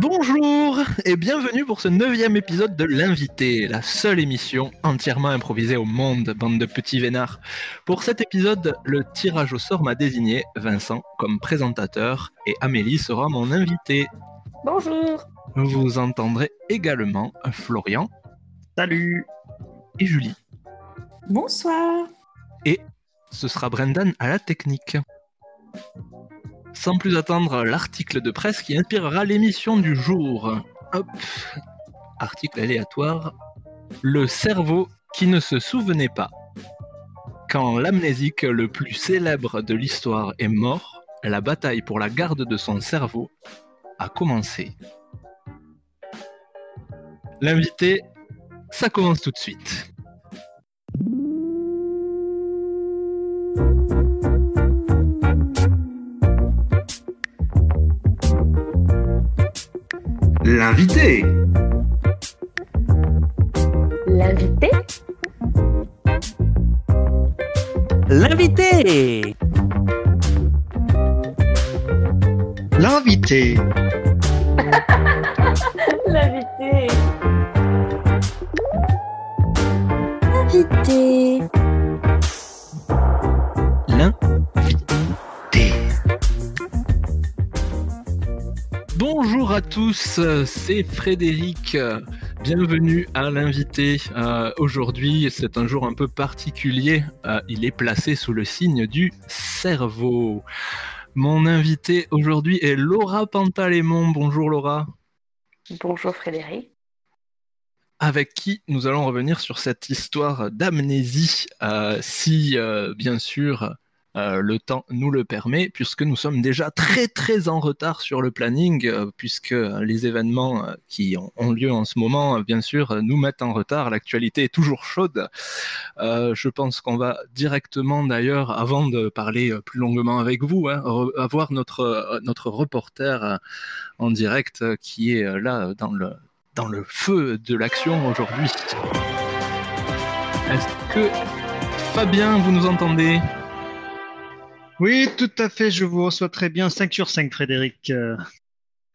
Bonjour et bienvenue pour ce neuvième épisode de L'invité, la seule émission entièrement improvisée au monde, bande de petits vénards. Pour cet épisode, le tirage au sort m'a désigné Vincent comme présentateur et Amélie sera mon invité. Bonjour Vous entendrez également Florian. Salut Et Julie. Bonsoir Et ce sera Brendan à la technique. Sans plus attendre, l'article de presse qui inspirera l'émission du jour. Hop. Article aléatoire. Le cerveau qui ne se souvenait pas. Quand l'amnésique le plus célèbre de l'histoire est mort, la bataille pour la garde de son cerveau a commencé. L'invité, ça commence tout de suite. L'invité. L'invité. L'invité. L'invité. L'invité. Invité tous, c'est Frédéric. Bienvenue à l'invité. Euh, Aujourd'hui, c'est un jour un peu particulier. Euh, il est placé sous le signe du cerveau. Mon invité aujourd'hui est Laura Pantalémon. Bonjour Laura. Bonjour Frédéric. avec qui nous allons revenir sur cette histoire d'amnésie, euh, si bien sûr euh, le temps nous le permet, puisque nous sommes déjà très très en retard sur le planning, euh, puisque les événements euh, qui ont, lieu en ce moment, bien sûr, nous mettent en retard. L'actualité est toujours chaude. Je pense qu'on va directement d'ailleurs, avant de parler plus longuement avec vous, hein, avoir notre, reporter en direct qui est là dans le, dans le feu de l'action aujourd'hui. Est-ce que Fabien, vous nous entendez? Oui, tout à fait, je vous reçois très bien. 5 sur 5, Frédéric.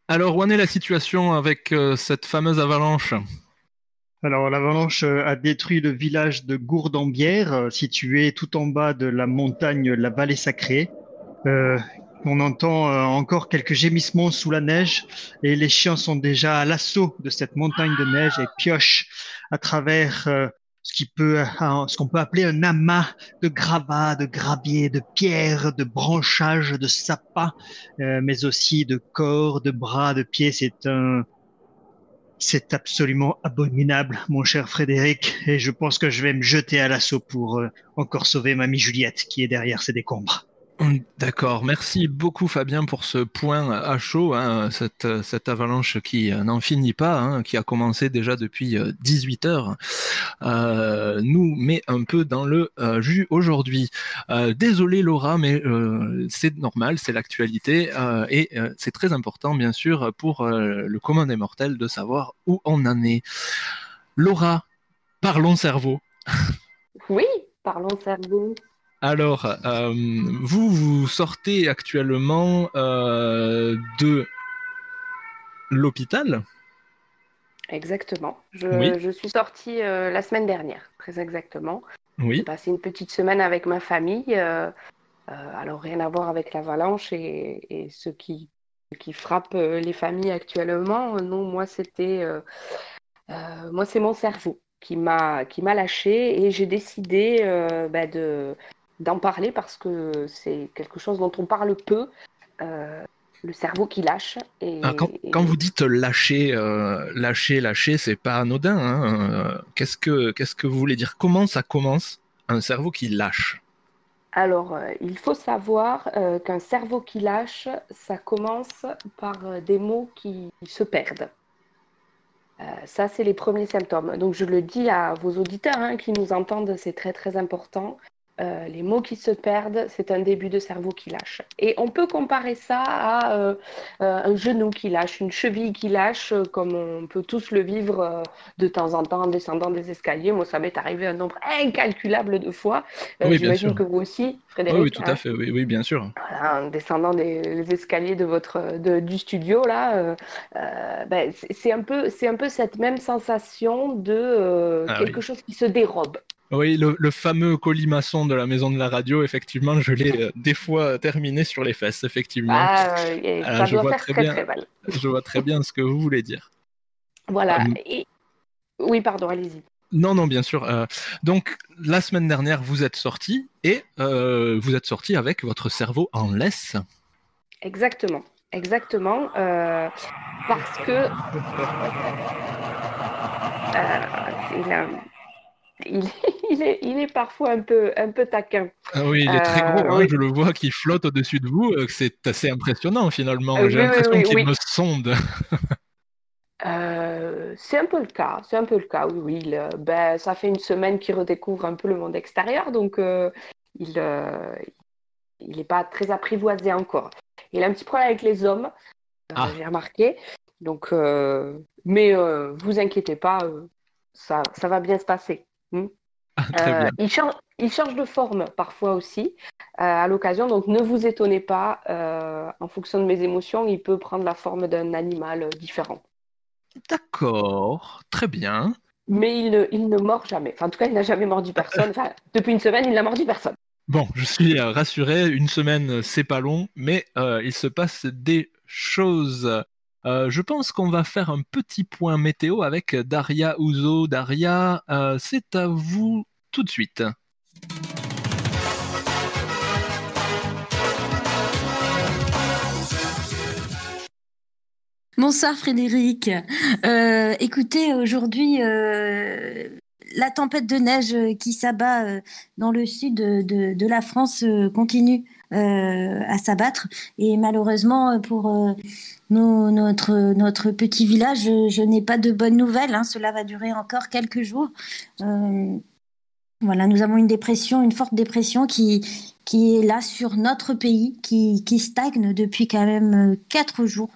Alors, où en est la situation avec euh, cette fameuse avalanche? Alors, l'avalanche euh, a détruit le village de Gourdambière, euh, situé tout en bas de la montagne La Vallée Sacrée. Euh, on entend encore quelques gémissements sous la neige et les chiens sont déjà à l'assaut de cette montagne de neige et piochent à travers euh, ce qui peut, un- ce qu'on peut appeler un amas de gravats, de graviers, de pierres, de branchages, de sapins, euh, mais aussi de corps, de bras, de pieds. C'est un, c'est absolument abominable, mon cher Frédéric, et je pense que je vais me jeter à l'assaut pour euh, encore sauver mamie Juliette qui est derrière ces décombres. D'accord, merci beaucoup Fabien pour ce point à chaud, hein, cette, euh, avalanche qui euh, n'en finit pas, hein, qui a commencé déjà depuis euh, 18 heures, euh, nous met un peu dans le euh, jus aujourd'hui. Euh, désolé Laura, mais euh, c'est normal, c'est l'actualité euh, et euh, c'est très important bien sûr pour euh, le commun des mortels de savoir où on en est. Laura, parlons cerveau. Oui, parlons cerveau. Alors, euh, vous, vous sortez actuellement euh, de l'hôpital. Exactement. Je, Oui. je suis sortie euh, la semaine dernière, très exactement. J'ai Oui. passé une petite semaine avec ma famille. alors, rien à voir avec l'avalanche et, et ce qui, qui frappe les familles actuellement. Non, moi, c'était. moi, c'est mon cerveau qui m'a qui m'a lâché et j'ai décidé euh, bah, de d'en parler parce que c'est quelque chose dont on parle peu. euh, le cerveau qui lâche. Et, Ah, quand, et- quand vous dites lâcher, euh, lâcher, lâcher, c'est pas anodin. hein. Euh, Qu'est-ce que, qu'est-ce que vous voulez dire? Comment ça commence un cerveau qui lâche? Alors, euh, il faut savoir qu'un cerveau qui lâche, ça commence par des mots qui se perdent. Ça, c'est les premiers symptômes. Donc, je le dis à vos auditeurs hein, qui nous entendent, c'est très, très important. Euh, les mots qui se perdent, c'est un début de cerveau qui lâche. Et on peut comparer ça à euh, euh, un genou qui lâche, une cheville qui lâche, comme on peut tous le vivre de temps en temps en descendant des escaliers. Moi, ça m'est arrivé un nombre incalculable de fois. J'imagine que vous aussi, Frédéric. Oui, tout à hein. fait, oui, oui, bien sûr. en descendant des, escaliers de votre, du studio, là, ben, c'est un, peu, un peu cette même sensation de ah quelque chose qui se dérobe. Oui, le, fameux colimaçon de la maison de la radio, effectivement, je l'ai euh, des fois terminé sur les fesses, effectivement. Ah, ça je vois très, bien, très, Je vois très bien ce que vous voulez dire. Voilà. Euh, oui, pardon, allez-y. Non, non, bien sûr. Euh, donc, la semaine dernière, vous êtes sorti et vous êtes sorti avec votre cerveau en laisse. Exactement, exactement. parce que. il a il, est, il est parfois un peu, un peu taquin. Ah oui, il est très gros, hein, je le vois qui flotte au-dessus de vous. Euh, c'est assez impressionnant finalement. J'ai l'impression qu'il me sonde. Euh, c'est un peu le cas, c'est un peu le cas, oui, oui. ben, ça fait une semaine qu'il redécouvre un peu le monde extérieur, donc euh, il n'est pas très apprivoisé encore. Il a un petit problème avec les hommes, ah. j'ai remarqué. Donc, mais vous inquiétez pas, ça, ça va bien se passer. Hmm. Ah, euh, il, change, il, change, de forme parfois aussi euh, à l'occasion, donc ne vous étonnez pas, euh, en fonction de mes émotions, il peut prendre la forme d'un animal différent. D'accord, très bien. Mais il ne, il ne mord jamais. Enfin, en tout cas, il n'a jamais mordu personne. Enfin, depuis une semaine, il n'a mordu personne. Bon, je suis rassuré, une semaine, c'est pas long, mais il se passe des choses. Euh, je pense qu'on va faire un petit point météo avec Daria Ouzo. Daria, euh, c'est à vous tout de suite. Bonsoir Frédéric. Euh, écoutez, aujourd'hui, la tempête de neige qui s'abat dans le sud de la France continue à s'abattre. Et malheureusement, pour notre, notre petit village, je, n'ai pas de bonnes nouvelles. Hein. Cela va durer encore quelques jours. Euh, voilà, nous avons une dépression, une forte dépression qui, qui est là sur notre pays, qui, qui stagne depuis quand même euh, quatre jours.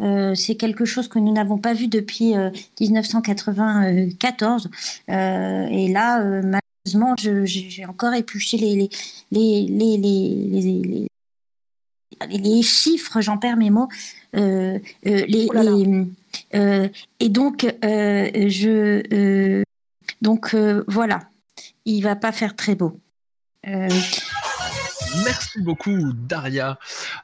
Euh, c'est quelque chose que nous n'avons pas vu depuis 1994. et là, malheureusement, j'ai encore épluché les, les, les, les, les les chiffres, j'en perds mes mots. Euh, euh, les, oh euh, et donc, je, donc voilà, il va pas faire très beau. Merci beaucoup, Daria.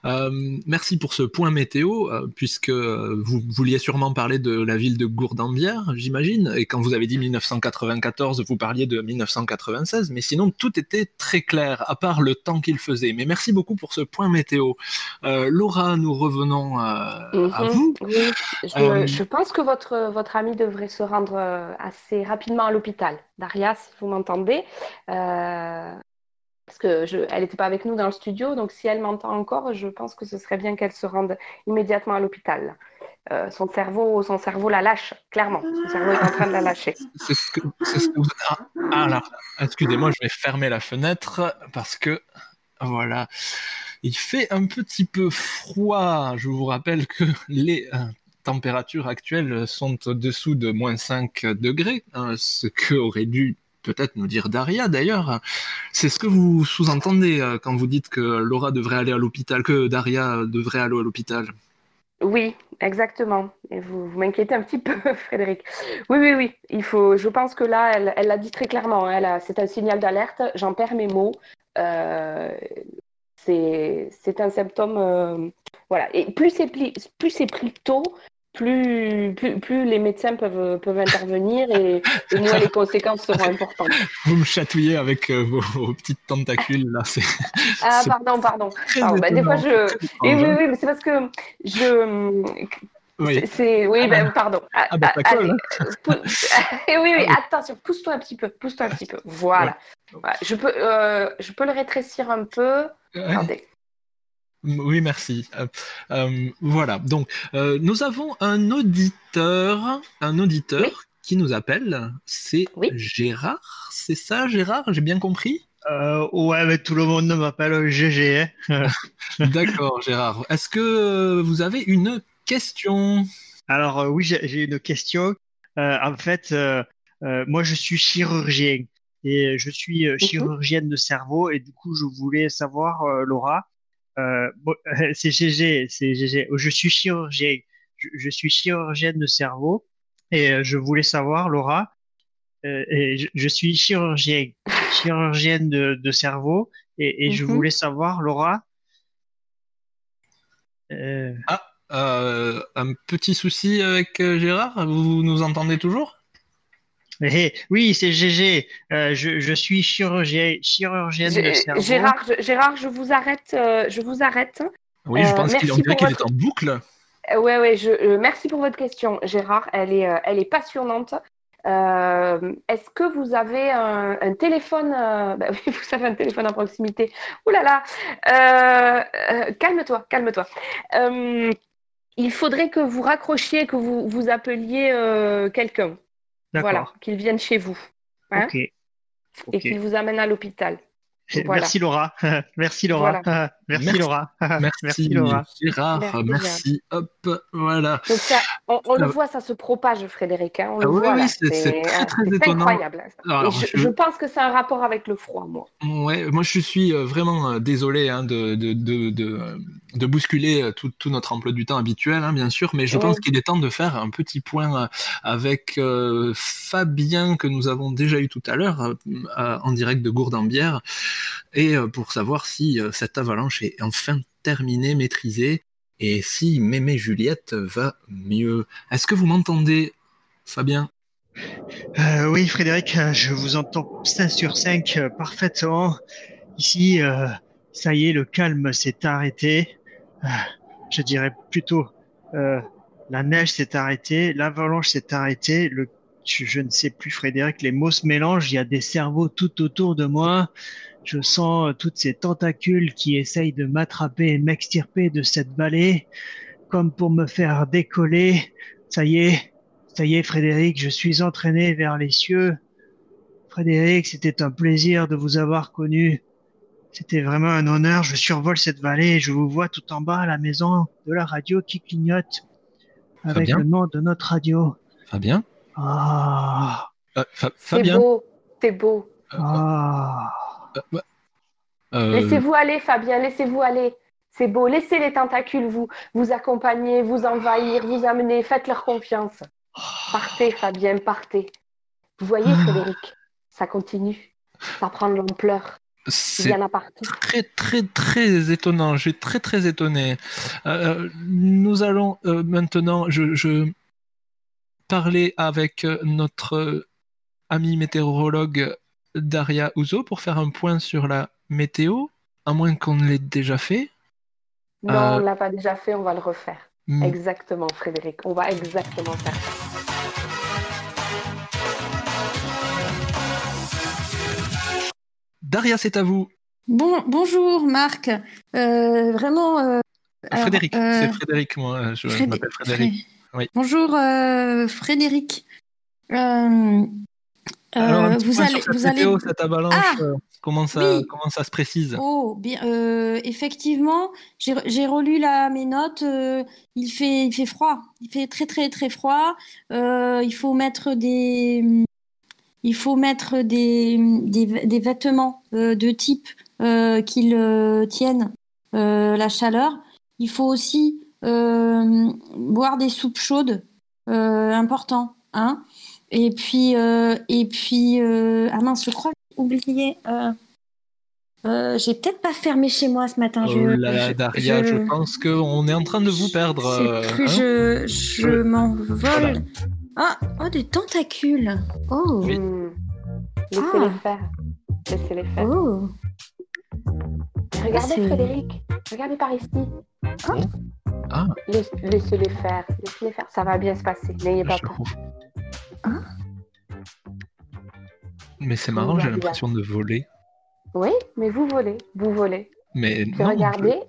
Euh, merci pour ce point météo, euh, puisque vous vouliez sûrement parler de la ville de Gourdambière, j'imagine. Et quand vous avez dit 1994, vous parliez de 1996, mais sinon tout était très clair, à part le temps qu'il faisait. Mais merci beaucoup pour ce point météo. Euh, Laura, nous revenons à mhm. vous. je, pense que votre, votre ami devrait se rendre assez rapidement à l'hôpital. Daria, si vous m'entendez parce qu'elle n'était pas avec nous dans le studio, donc si elle m'entend encore, je pense que ce serait bien qu'elle se rende immédiatement à l'hôpital. Euh, son cerveau, son cerveau la lâche, clairement. Son cerveau est en train de la lâcher. C'est ce que, vous... ah, ah excusez-moi, je vais fermer la fenêtre parce que voilà, il fait un petit peu froid. Je vous rappelle que les euh, températures actuelles sont au-dessous de moins 5 degrés, hein, ce que aurait dû peut-être nous dire Daria d'ailleurs. C'est ce que vous sous-entendez euh, quand vous dites que Laura devrait aller à l'hôpital, que Daria devrait aller à l'hôpital Oui, exactement. Et vous, m'inquiétez un petit peu, Frédéric. Oui, oui, oui. Il faut, je pense que là, elle l'a dit très clairement. Elle c'est un signal d'alerte. J'en perds mes mots. Euh, c'est un symptôme. Euh, voilà. Et plus c'est plus pris tôt, plus, plus, les médecins peuvent, peuvent intervenir et, moins les conséquences seront importantes. Vous me chatouillez avec euh, vos, petites tentacules là. Ah pardon, pardon. Bah, des fois je. Et oui, oui, mais c'est parce que je. Oui. C'est oui, ben, pardon. Ah, bah, ça colle, hein. oui, oui, ah attention, pousse-toi un petit peu, pousse-toi un petit peu. Voilà. Je peux, euh, je peux le rétrécir un peu. Attendez. Oui, merci. Euh, euh, voilà. Donc, euh, nous avons un auditeur, un auditeur qui nous appelle. C'est Gérard. C'est ça, Gérard? J'ai bien compris? Euh, ouais, mais tout le monde m'appelle GG. Hein. D'accord, Gérard. Est-ce que vous avez une question? Alors euh, oui, j'ai une question. Euh, en fait, moi je suis chirurgien et je suis chirurgienne de cerveau et du coup je voulais savoir, Laura, c'est GG, c'est GG. Je suis chirurgien, je, suis chirurgienne de cerveau. Et je voulais savoir, Laura, et je, suis chirurgien, chirurgienne de, cerveau. Et, je voulais savoir, Laura. Ah, euh, un petit souci avec euh, Gérard? Vous nous entendez toujours? Eh, Oui, c'est GG. Euh, je, suis chirurgien, chirurgienne de cerveau. Gérard, je, Gérard, je vous arrête. je vous arrête. Oui, je pense qu'il est en boucle. Oui, ouais, je, merci pour votre question, Gérard. Elle est, elle est passionnante. Est-ce que vous avez un, téléphone bah Oui, vous avez un téléphone à proximité. Ouh là là Calme-toi, calme-toi il faudrait que vous raccrochiez, que vous, vous appeliez euh, quelqu'un. Voilà, qu'il vienne chez vous. Hein Et qu'il vous amène à l'hôpital. Merci Laura. Merci Laura. Merci, Laura. Merci, Laura. Gérard. Merci. Hop, voilà. on, le voit, ça se propage, Frédéric. Hein. On le ah voit, c'est très, très étonnant. incroyable. je, pense que c'est un rapport avec le froid, moi. Ouais, moi je suis euh, vraiment euh, désolé hein, de, de, de, de, bousculer euh, tout, tout, notre emploi du temps habituel, hein, bien sûr, mais je pense qu'il est temps de faire un petit point avec Fabien que nous avons déjà eu tout à l'heure en direct de Gourdambière et pour savoir si cette avalanche est enfin terminé, maîtrisé, et si Mémé Juliette va mieux. Est-ce que vous m'entendez, Fabien? Euh, Oui, Frédéric, je vous entends 5 sur 5 euh, parfaitement. Ici, euh, ça y est, le calme s'est arrêté. je dirais plutôt, la neige s'est arrêtée, l'avalanche s'est arrêtée, le je, ne sais plus, Frédéric, les mots se mélangent, il y a des cerveaux tout autour de moi. Je sens euh, toutes ces tentacules qui essayent de m'attraper et m'extirper de cette vallée, comme pour me faire décoller. Ça y est, ça y est, Frédéric, je suis entraîné vers les cieux. Frédéric, c'était un plaisir de vous avoir connu. C'était vraiment un honneur. Je survole cette vallée et je vous vois tout en bas à la maison de la radio qui clignote avec le nom de notre radio. Fabien Ah. Euh, c'est beau, c'est beau. Ah. Euh, laissez-vous aller, Fabien, laissez-vous aller. C'est beau, laissez les tentacules vous, vous accompagner, vous envahir, vous amener, faites leur confiance. Partez, Fabien, partez. Vous voyez, ah. Frédéric, ça continue, ça prend de l'ampleur. Il y en a partout. Très, très, très étonnant. Je suis très, très étonné. Euh, euh, nous allons maintenant, je, je, parler avec notre ami météorologue Daria Ouzo pour faire un point sur la météo, à moins qu'on ne l'ait déjà fait. Non, on ne l'a pas déjà fait, on va le refaire. Hmm. Exactement, Frédéric, on va exactement faire ça. Daria, c'est à vous. Bon, bonjour Marc. Euh, vraiment. Euh, Frédéric, euh, c'est Frédéric, moi. Je, m'appelle Frédéric. Bonjour Frédéric. Alors, vous allez, vous allez... cette avalanche, ah, euh, comment, ça, comment ça se précise? Oh, bien, euh, effectivement, j'ai relu mes notes. Euh, il, fait, il fait froid. Il fait très, très, très froid. il faut mettre des, il faut mettre des, des, des vêtements de type qu'ils tiennent la chaleur. Il faut aussi boire des soupes chaudes, important. Hein et puis, euh, et puis euh, ah mince, je crois que j'ai oublié. Euh, euh, j'ai peut-être pas fermé chez moi ce matin. Oh je, là, Daria, je, pense qu'on est en train de vous perdre. Plus, hein je je m'envole. Ah, oh, des tentacules. Oh. Oui. Laissez-les ah. faire. Laissez-les faire. Oh. Regardez, Frédéric. Regardez par ici. Ah. Ah. Laissez-les faire. Laissez-les faire. Ça va bien se passer. N'ayez pas peur. Hein? Mais c'est marrant, j'ai l'impression de voler. Oui, mais vous volez, vous volez. Mais regardez,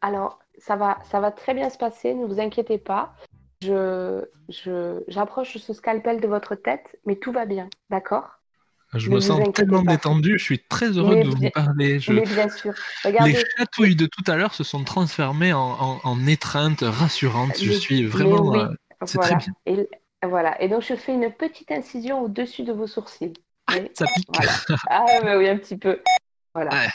alors ça va, ça va très bien se passer, ne vous inquiétez pas. Je, j'approche ce scalpel de votre tête, mais tout va bien, d'accord? Je Ne me sens tellement pas. détendu, je suis très heureux Mais de vous parler. Je- Mais bien sûr. Les chatouilles de tout à l'heure se sont transformées en, en, en étreinte rassurante. Je suis vraiment. oui, euh, c'est voilà. très bien. Et, voilà. Et donc, je fais une petite incision au-dessus de vos sourcils. Voyez Ça pique. Voilà. Ah, bah oui, un petit peu. Voilà. Ouais.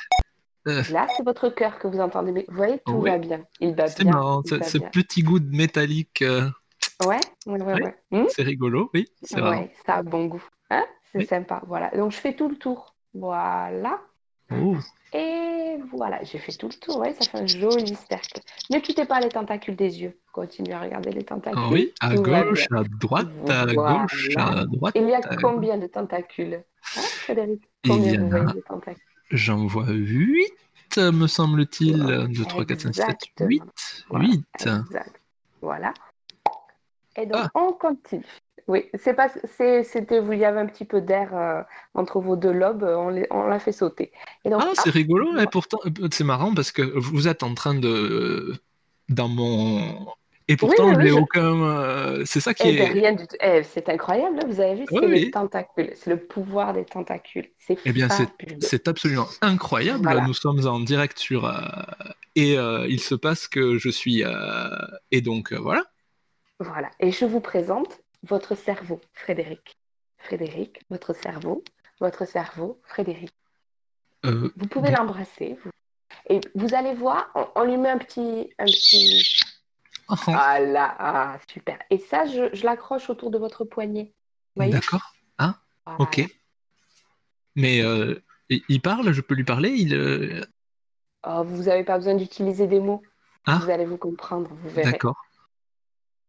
Euh. Là, c'est votre cœur que vous entendez. Mais vous voyez, tout va bien. Il bat C'est bien. marrant, il ce, bat ce bien. petit goût de métallique, euh, Ouais, ouais, ouais. Oui. ouais. Hmm c'est rigolo, oui, c'est. Ouais, ça a bon goût. Hein? C'est Oui. sympa. Voilà. Donc, je fais tout le tour. Voilà. Et voilà, j'ai fait tout le tour. Ouais, ça fait un joli cercle. Ne quittez pas les tentacules des yeux. Continuez à regarder les tentacules. ah oui, à Tout gauche, à droite, à Voilà. gauche, à droite. Il y a combien de tentacules hein, Frédéric? Combien en vous voyez de tentacules? J'en vois 8, me semble-t-il. Voilà. 2, 3, 4, 5, 7, Exactement. 8. Voilà. 8. Exact. Voilà. Et donc, Ah. on continue. Oui, c'est pas, c'est, c'était, il y avait un petit peu d'air euh, entre vos deux lobes, on, l'a fait sauter. Et donc, Ah, c'est rigolo, et pourtant, euh, c'est marrant parce que vous êtes en train de. Dans mon. Et pourtant, oui, oui, je- aucun. euh, C'est ça qui Eh ben, est. rien du tout. Eh, c'est incroyable, là, vous avez vu, c'est Oui, les tentacules, c'est le pouvoir des tentacules. C'est Eh bien, c'est- absolument incroyable. Voilà. Nous sommes en direct sur. euh, et euh, il se passe que je suis. et donc, voilà. Voilà. Et je vous présente votre cerveau, Frédéric. Frédéric, votre cerveau, votre cerveau, Frédéric. Euh, Vous pouvez l'embrasser. vous- Et vous allez voir, on, on lui met un petit, un petit. oh, Ah là, ah, super. Et ça, je, je l'accroche autour de votre poignet. Vous voyez? D'accord. Voilà. Ok. Mais euh, il parle, je peux lui parler il, euh, Oh, vous n'avez pas besoin d'utiliser des mots. Ah. Vous allez vous comprendre, vous verrez. D'accord.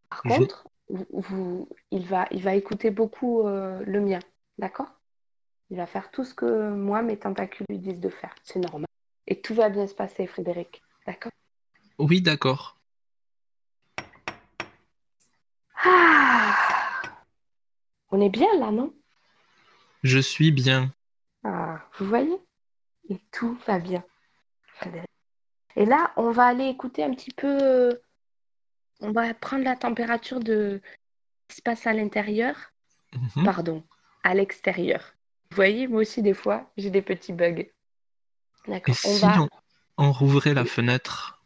Par contre, vous, vous- il, va, il va écouter beaucoup euh, le mien, d'accord? Il va faire tout ce que moi, mes tentacules lui disent de faire. C'est normal. Et tout va bien se passer, Frédéric. D'accord? Oui, d'accord. Ah On est bien là, non? Je suis bien. Ah, vous voyez? Et tout va bien, Frédéric. Et là, on va aller écouter un petit peu. On va prendre la température de ce qui se passe à l'intérieur. Mhm. Pardon, à l'extérieur. Vous voyez, moi aussi, des fois, j'ai des petits bugs. D'accord. On si va. on, on rouvrait la fenêtre?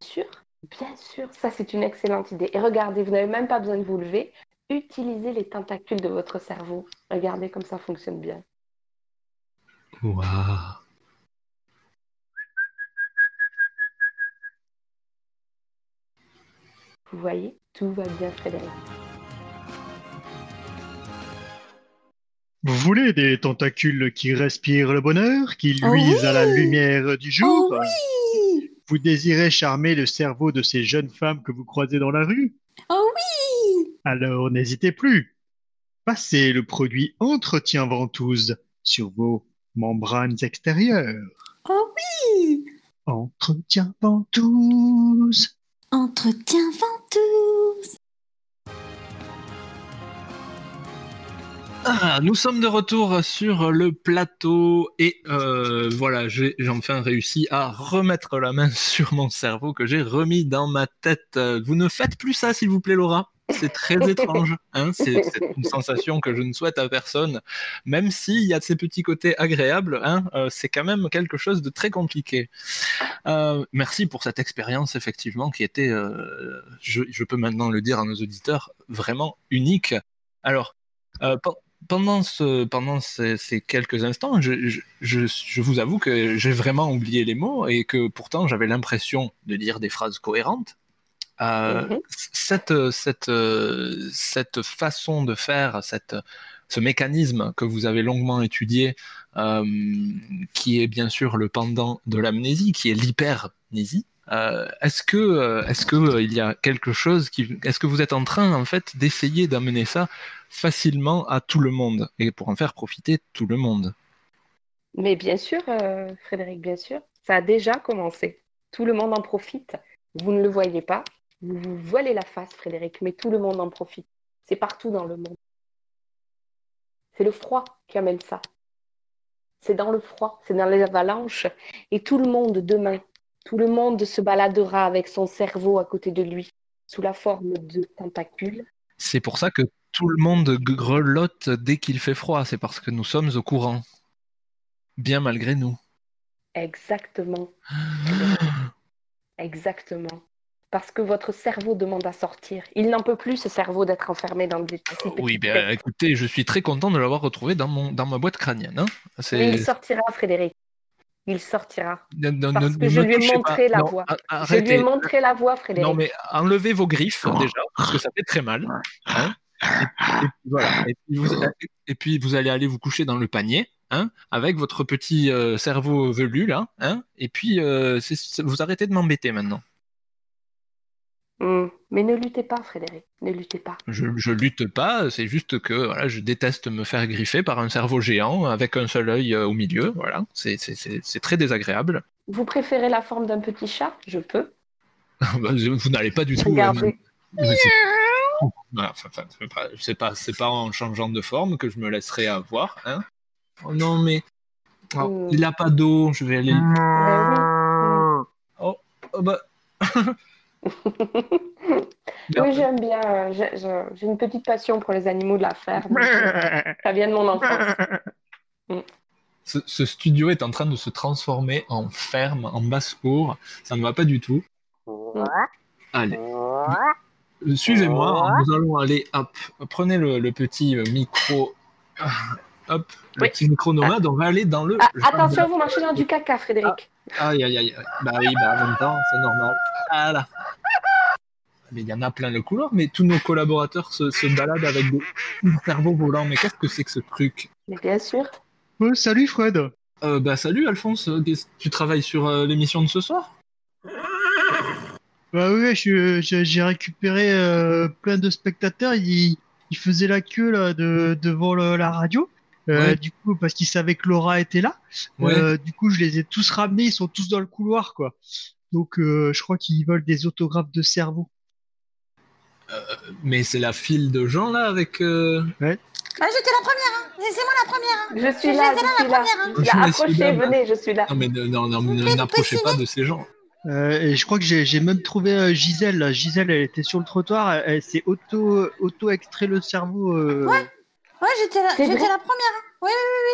Bien sûr, bien sûr, ça c'est une excellente idée. Et regardez, vous n'avez même pas besoin de vous lever. Utilisez les tentacules de votre cerveau. Regardez comme ça fonctionne bien. Waouh. Vous voyez, tout va bien, Frédéric. Vous voulez des tentacules qui respirent le bonheur, qui Oh luisent à la lumière du jour? Oh oui Vous désirez charmer le cerveau de ces jeunes femmes que vous croisez dans la rue? Oh oui Alors n'hésitez plus. Passez le produit Entretien Ventouse sur vos membranes extérieures. Oh oui Entretien Ventouse. Entretien ventouse Ah, nous sommes de retour sur le plateau et euh, voilà, j'ai enfin réussi à remettre la main sur mon cerveau que j'ai remis dans ma tête. Vous ne faites plus ça, s'il vous plaît, Laura. C'est très étrange. Hein c'est une sensation que je ne souhaite à personne. Même s'il y a de ces petits côtés agréables, hein, euh, c'est quand même quelque chose de très compliqué. Euh, merci pour cette expérience, effectivement, qui était, euh, je, je peux maintenant le dire à nos auditeurs, vraiment unique. Alors, pen- pendant, ce, pendant ces, ces quelques instants, je, je, je, je vous avoue que j'ai vraiment oublié les mots et que pourtant j'avais l'impression de dire des phrases cohérentes. Euh, Mhm. cette, cette, euh, cette façon de faire, cette, ce mécanisme que vous avez longuement étudié, euh, qui est bien sûr le pendant de l'amnésie, qui est l'hypermnésie, euh, est-ce que, euh, est-ce que euh, il y a quelque chose qui, est-ce que vous êtes en train en fait d'essayer d'amener ça facilement à tout le monde et pour en faire profiter tout le monde? Mais bien sûr, euh, Frédéric, bien sûr, ça a déjà commencé. Tout le monde en profite. Vous ne le voyez pas. Vous vous voilez la face, Frédéric, mais tout le monde en profite. C'est partout dans le monde. C'est le froid qui amène ça. C'est dans le froid, c'est dans les avalanches. Et tout le monde demain, tout le monde se baladera avec son cerveau à côté de lui, sous la forme de tentacules. C'est pour ça que tout le monde grelotte dès qu'il fait froid, c'est parce que nous sommes au courant. Bien malgré nous. Exactement. Exactement. Parce que votre cerveau demande à sortir. Il n'en peut plus, ce cerveau, d'être enfermé dans des petites Oui, ben, têtes. écoutez, je suis très content de l'avoir retrouvé dans, mon, dans ma boîte crânienne. hein. Mais il sortira, Frédéric. Il sortira. Ne- ne- parce ne- que ne je lui ai montré pas. la a- Je lui ai montré la voie, Frédéric. Non, mais enlevez vos griffes déjà, parce que ça fait très mal. hein. Et, et puis voilà. Et puis, vous, et puis vous allez aller vous coucher dans le panier, hein, avec votre petit euh, cerveau velu là, hein. Et puis euh, vous arrêtez de m'embêter maintenant. Hmm. Mais ne luttez pas, Frédéric. Ne luttez pas. Je, je lutte pas, c'est juste que voilà, je déteste me faire griffer par un cerveau géant avec un seul œil euh, au milieu. Voilà, c'est très désagréable. Vous préférez la forme d'un petit chat? Je peux. vous n'allez pas du tout. Regardez. C'est- Voilà, enfin, c'est pas- c'est pas, en changeant de forme que je me laisserai avoir. Hein oh non, mais oh, Mm. il a pas d'eau, je vais aller. Ben Oh, oh, bah. oui, j'aime bien. euh, j'ai- une petite passion pour les animaux de la ferme. Ça vient de mon enfance. Ce, ce studio est en train de se transformer en ferme, en basse-cour. Ça ne va pas du tout. Allez. Suivez-moi, nous allons aller, hop, prenez le, le petit micro, ah, hop, le Oui. petit micro nomade, on va aller dans le... Ah, attention, vous marchez dans du caca, Frédéric. Aïe, aïe, aïe. Bah oui, bah en même temps, c'est normal. Ah là. Mais il y en a plein le couloir, mais tous nos collaborateurs se, se baladent avec des cerveaux volants. Mais qu'est-ce que c'est que ce truc? Mais bien sûr. Oh, salut Fred. euh, Bah salut Alphonse, tu travailles sur euh, l'émission de ce soir? Bah je- j'ai récupéré euh, plein de spectateurs. Ils, ils faisaient la queue là de, devant le- la radio. Euh, Ouais. Du coup, parce qu'ils savaient que Laura était là. Ouais. Euh, du coup, je les ai tous ramenés. Ils sont tous dans le couloir, quoi. Donc, euh, je crois qu'ils veulent des autographes de cerveau. Mais c'est la file de gens là avec... euh, Ah, j'étais la première, hein. c'est moi la première. hein. Je suis Je là, je là, suis la là. première, hein. Je suis là. Je suis Approchez, là. venez, je suis là. Non mais non, non, n'approchez pas de ces gens. Euh, et je crois que j'ai même trouvé euh, Gisèle. là. Gisèle, elle était sur le trottoir. Elle, elle s'est auto, auto extrait le cerveau. euh, Ouais. Ouais, j'étais la, la première. hein. Oui,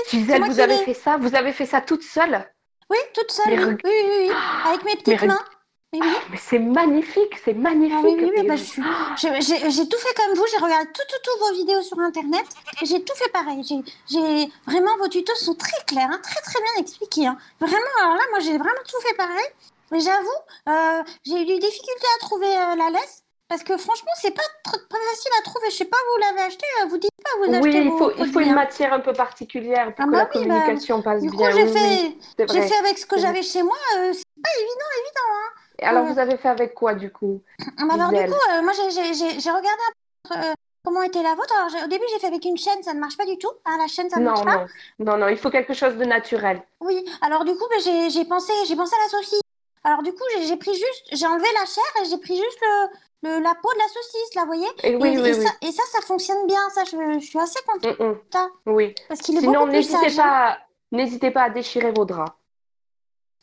c'est Gisèle, moi vous avez fait ça? Vous avez fait ça toute seule? Oui, toute seule. Mais Oui, oui, oui, oui, Avec mes petites Mais mains. Oui, oui. Mais c'est magnifique, c'est magnifique. Ah oui, oui, oui, bah, suis- j'ai- tout fait comme vous, j'ai regardé tout, tout, tout vos vidéos sur Internet et j'ai tout fait pareil. J'ai- vraiment vos tutos sont très clairs, hein, très très bien expliqués. hein. Vraiment, alors là, moi j'ai vraiment tout fait pareil. Mais j'avoue, euh, j'ai eu des difficultés à trouver euh, la laisse parce que franchement, c'est pas, pas facile à trouver. Je sais pas, vous l'avez acheté, euh, vous dites pas, vous Oui, achetez il vos faut, il faut une hein. matière un peu particulière pour Ah que bah la oui, bah, communication passe Du coup, j'ai Oui, fait, oui, fait avec ce que j'avais chez moi. euh, c'est pas évident, évident. Et alors, vous avez fait avec quoi du coup Ah, bah alors du coup, euh, moi j'ai- regardé un peu euh, comment était la vôtre. Alors au début j'ai fait avec une chaîne, ça ne marche pas du tout. Ah, la chaîne ça ne Non, marche pas. non, non, non, il faut quelque chose de naturel. Oui. Alors du coup, ben, j'ai pensé, j'ai pensé à la saucisse. Alors du coup, j'ai pris juste, j'ai enlevé la chair et j'ai pris juste le, le- la peau de la saucisse, là, vous voyez? Et oui, et, oui, et oui. Ça, et ça, ça fonctionne bien. Ça, je, je suis assez contente Mm, mm. Oui. parce qu'il est Sinon, n'hésitez hein. pas, n'hésitez pas à déchirer vos draps.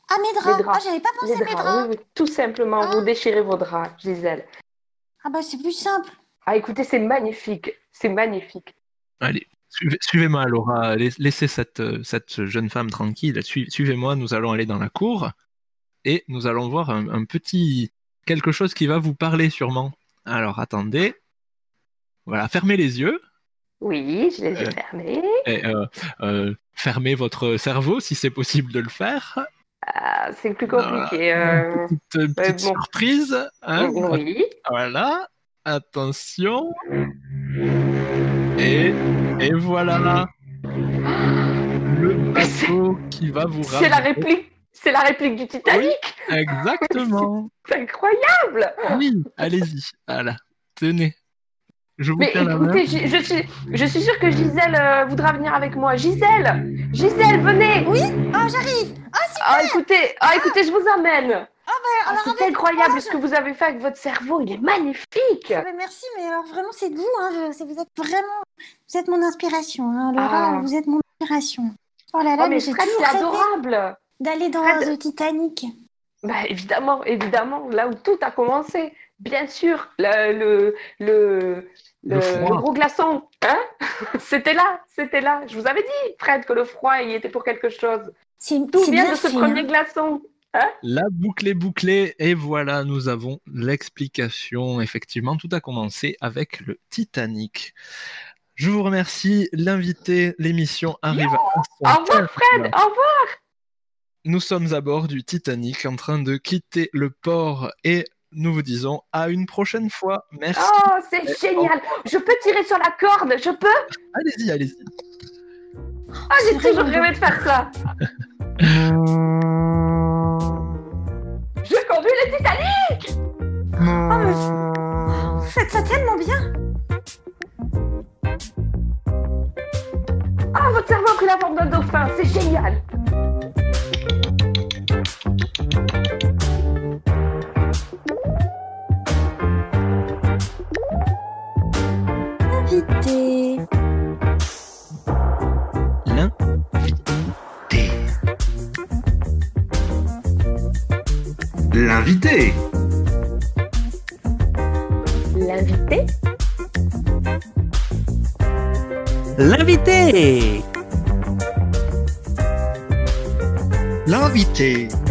Ah mes draps. Les draps. Ah, j'avais pas pensé Les à mes draps, draps. oui, oui. Tout simplement, Ah. vous déchirez vos draps, Gisèle. Ah bah c'est plus simple. Ah, écoutez, c'est magnifique. C'est magnifique. Allez, suivez- suivez-moi Laura, Lais- laissez cette, euh, cette jeune femme tranquille. Sui- Suivez-moi, nous allons aller dans la cour et nous allons voir un, un petit quelque chose qui va vous parler sûrement. Alors attendez. Voilà, fermez les yeux. Oui, je les ai Euh. fermés. Et, euh, euh, fermez votre cerveau si c'est possible de le faire. Ah, c'est plus compliqué. euh, Petite, euh, petite bon. surprise. hein. Oui. Voilà. Attention. Et, et voilà. Le bateau qui va vous C'est la ramener. réplique. C'est la réplique du Titanic. Exactement. C'est incroyable. Oui, allez-y. Voilà. Tenez. Je vous Mais tiens la main. écoutez, je suis, je suis sûre que Gisèle euh, voudra venir avec moi. Gisèle, Gisèle, venez. Oui. Ah j'arrive. Ah si. Ah, écoutez, ah, écoutez, je vous amène. Ah bah Ah, alors c'est incroyable ce que vous avez fait avec votre cerveau. Il est magnifique. Ah bah, merci, mais alors vraiment c'est de vous. Hein. je- vous êtes vraiment, vous êtes mon inspiration. Hein. Laura, Ah. vous êtes mon inspiration. Oh là là, Oh, mais, mais j'ai toujours adorable. d'aller dans Fred- le Titanic. Bah, évidemment, évidemment, là où tout a commencé. Bien sûr, le, le, le, Le, gros glaçon, hein? C'était là, c'était là. Je vous avais dit, Fred, que le froid, il était pour quelque chose. Tout vient de ce premier hein. glaçon. Hein? La boucle est bouclée et voilà, nous avons l'explication. Effectivement, tout a commencé avec le Titanic. Je vous remercie. L'invité, l'émission arrive à Au revoir, Fred. Au revoir. Nous sommes à bord du Titanic en train de quitter le port et nous vous disons à une prochaine fois. Merci. Oh, c'est génial. Je peux tirer sur la corde, je peux? Allez-y, allez-y. Ah, j'ai toujours rêvé de faire ça. je conduis le Titanic Oh, mais... Vous faites ça tellement bien Ah, votre cerveau a pris la forme d'un dauphin, c'est génial L'invité.